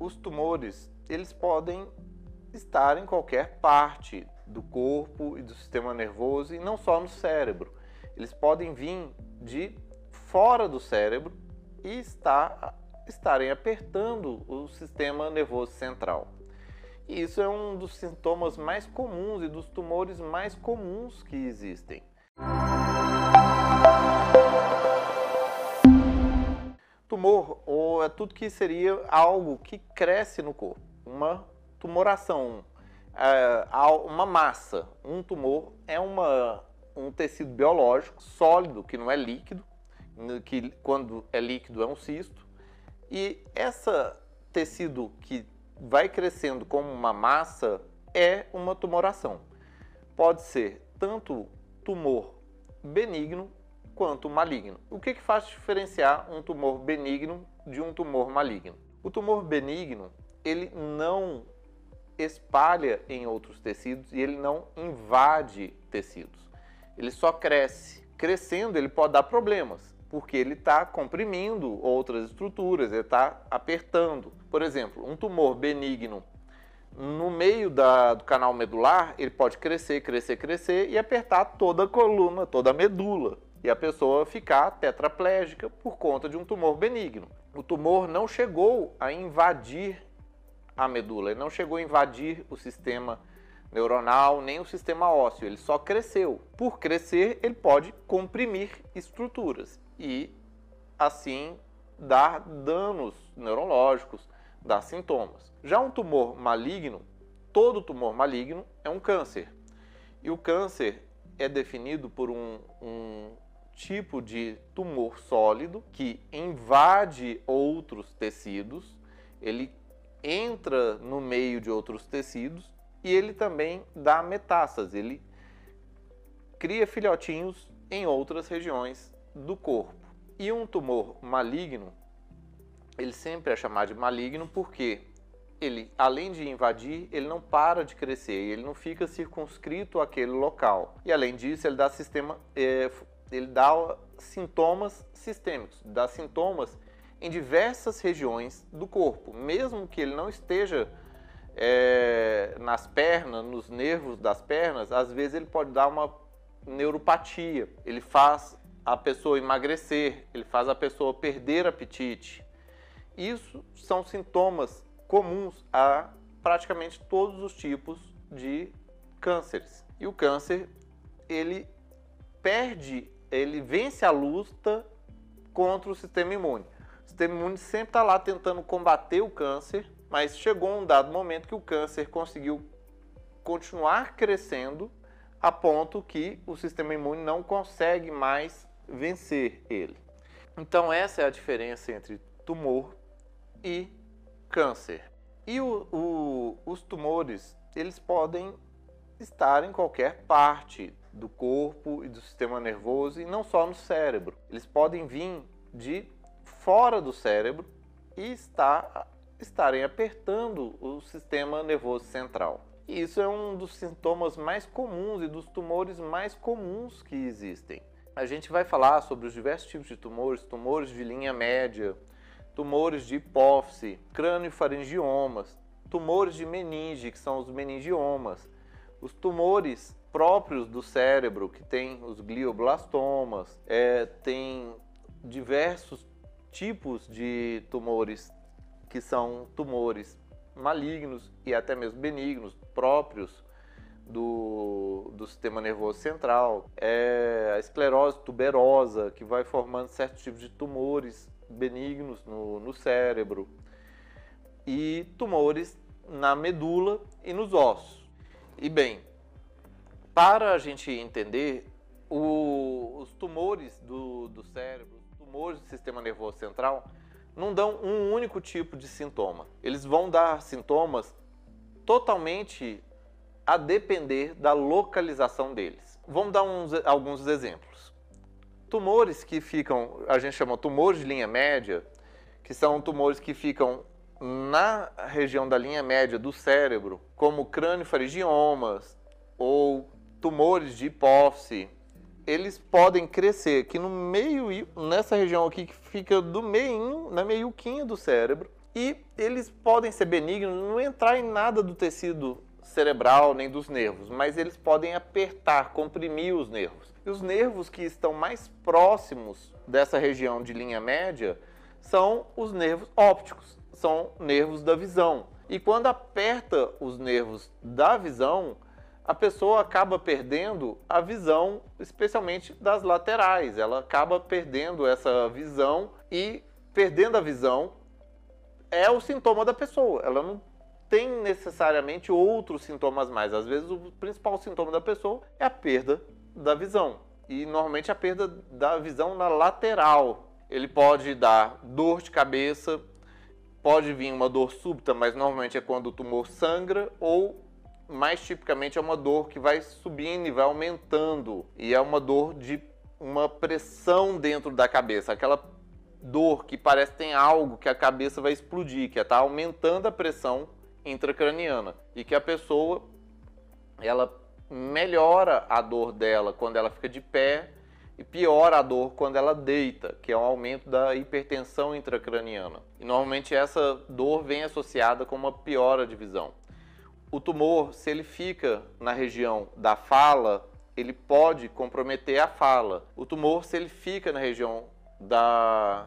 os tumores, eles podem estar em qualquer parte do corpo e do sistema nervoso e não só no cérebro. Eles podem vir de fora do cérebro e estar, estarem apertando o sistema nervoso central. E isso é um dos sintomas mais comuns e dos tumores mais comuns que existem. Tumor ou é tudo que seria algo que cresce no corpo, uma tumoração, é, uma massa. Um tumor é uma, um tecido biológico sólido que não é líquido, que quando é líquido é um cisto, e esse tecido que vai crescendo como uma massa é uma tumoração. Pode ser tanto tumor benigno quanto maligno. O que, que faz diferenciar um tumor benigno de um tumor maligno? O tumor benigno ele não espalha em outros tecidos e ele não invade tecidos. Ele só cresce. Crescendo, ele pode dar problemas, porque ele está comprimindo outras estruturas, ele está apertando. Por exemplo, um tumor benigno no meio da, do canal medular, ele pode crescer, crescer, crescer e apertar toda a coluna, toda a medula. E a pessoa ficar tetraplégica por conta de um tumor benigno. O tumor não chegou a invadir a medula, ele não chegou a invadir o sistema neuronal nem o sistema ósseo, ele só cresceu. Por crescer, ele pode comprimir estruturas e assim dar danos neurológicos, dar sintomas. Já um tumor maligno, todo tumor maligno é um câncer. E o câncer é definido por um, um tipo de tumor sólido que invade outros tecidos, ele entra no meio de outros tecidos e ele também dá metástase, ele cria filhotinhos em outras regiões do corpo. E um tumor maligno, ele sempre é chamado de maligno porque ele, além de invadir, ele não para de crescer, ele não fica circunscrito àquele local. E além disso, ele dá sistema, é, ele dá sintomas sistêmicos, dá sintomas em diversas regiões do corpo, mesmo que ele não esteja é, nas pernas, nos nervos das pernas, às vezes ele pode dar uma neuropatia, ele faz a pessoa emagrecer, ele faz a pessoa perder apetite. Isso são sintomas comuns a praticamente todos os tipos de cânceres. E o câncer, ele perde, ele vence a luta contra o sistema imune sistema imune sempre está lá tentando combater o câncer, mas chegou um dado momento que o câncer conseguiu continuar crescendo a ponto que o sistema imune não consegue mais vencer ele. Então essa é a diferença entre tumor e câncer. E o, o, os tumores, eles podem estar em qualquer parte do corpo e do sistema nervoso e não só no cérebro. Eles podem vir de fora do cérebro e está, estarem apertando o sistema nervoso central. E isso é um dos sintomas mais comuns e dos tumores mais comuns que existem. A gente vai falar sobre os diversos tipos de tumores, tumores de linha média, tumores de hipófise, crânio-faringiomas, tumores de meninge, que são os meningiomas, os tumores próprios do cérebro, que tem os glioblastomas, é, tem diversos tipos de tumores que são tumores malignos e até mesmo benignos próprios do, do sistema nervoso central, é a esclerose tuberosa, que vai formando certos tipos de tumores benignos no, no cérebro, e tumores na medula e nos ossos. E bem, para a gente entender, o, os tumores do, do cérebro tumores do sistema nervoso central não dão um único tipo de sintoma. Eles vão dar sintomas totalmente a depender da localização deles. Vamos dar uns, alguns exemplos. Tumores que ficam, a gente chama tumores de linha média, que são tumores que ficam na região da linha média do cérebro, como crânio-faringiomas ou tumores de hipófise, eles podem crescer aqui no meio, nessa região aqui que fica do meio, na meiuquinha do cérebro, E eles podem ser benignos, não entrar em nada do tecido cerebral nem dos nervos, mas eles podem apertar, comprimir os nervos. E os nervos que estão mais próximos dessa região de linha média são os nervos ópticos, são nervos da visão. E quando aperta os nervos da visão, a pessoa acaba perdendo a visão, especialmente das laterais. Ela acaba perdendo essa visão e perdendo a visão é o sintoma da pessoa. Ela não tem necessariamente outros sintomas mais. Às vezes o principal sintoma da pessoa é a perda da visão. E normalmente a perda da visão na lateral. Ele pode dar dor de cabeça, pode vir uma dor súbita, mas normalmente é quando o tumor sangra ou mais tipicamente é uma dor que vai subindo e vai aumentando. E é uma dor de uma pressão dentro da cabeça, aquela dor que parece que tem algo que a cabeça vai explodir, que está aumentando a pressão intracraniana. E que a pessoa ela melhora a dor dela quando ela fica de pé e piora a dor quando ela deita, que é um aumento da hipertensão intracraniana. E normalmente essa dor vem associada com uma piora de visão. O tumor, se ele fica na região da fala, ele pode comprometer a fala. O tumor, se ele fica na região da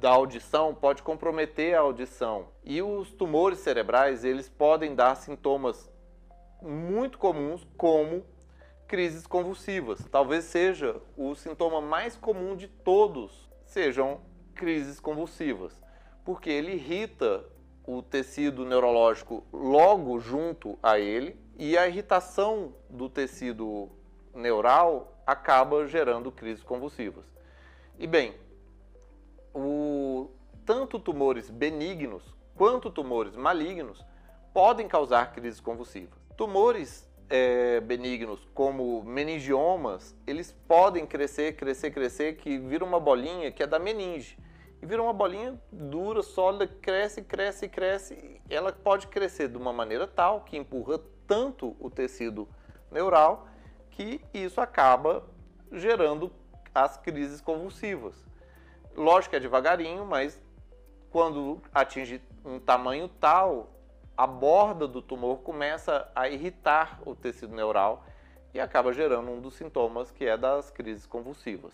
da audição pode comprometer a audição. E os tumores cerebrais, eles podem dar sintomas muito comuns como crises convulsivas. Talvez seja o sintoma mais comum de todos, sejam crises convulsivas, porque ele irrita o tecido neurológico logo junto a ele e a irritação do tecido neural acaba gerando crises convulsivas. E bem, o, tanto tumores benignos quanto tumores malignos podem causar crises convulsivas. Tumores é, benignos, como meningiomas, eles podem crescer, crescer, crescer, que vira uma bolinha que é da meninge. E vira uma bolinha dura, sólida, cresce, cresce, cresce. Ela pode crescer de uma maneira tal que empurra tanto o tecido neural que isso acaba gerando as crises convulsivas. Lógico que é devagarinho, mas quando atinge um tamanho tal, a borda do tumor começa a irritar o tecido neural e acaba gerando um dos sintomas que é das crises convulsivas.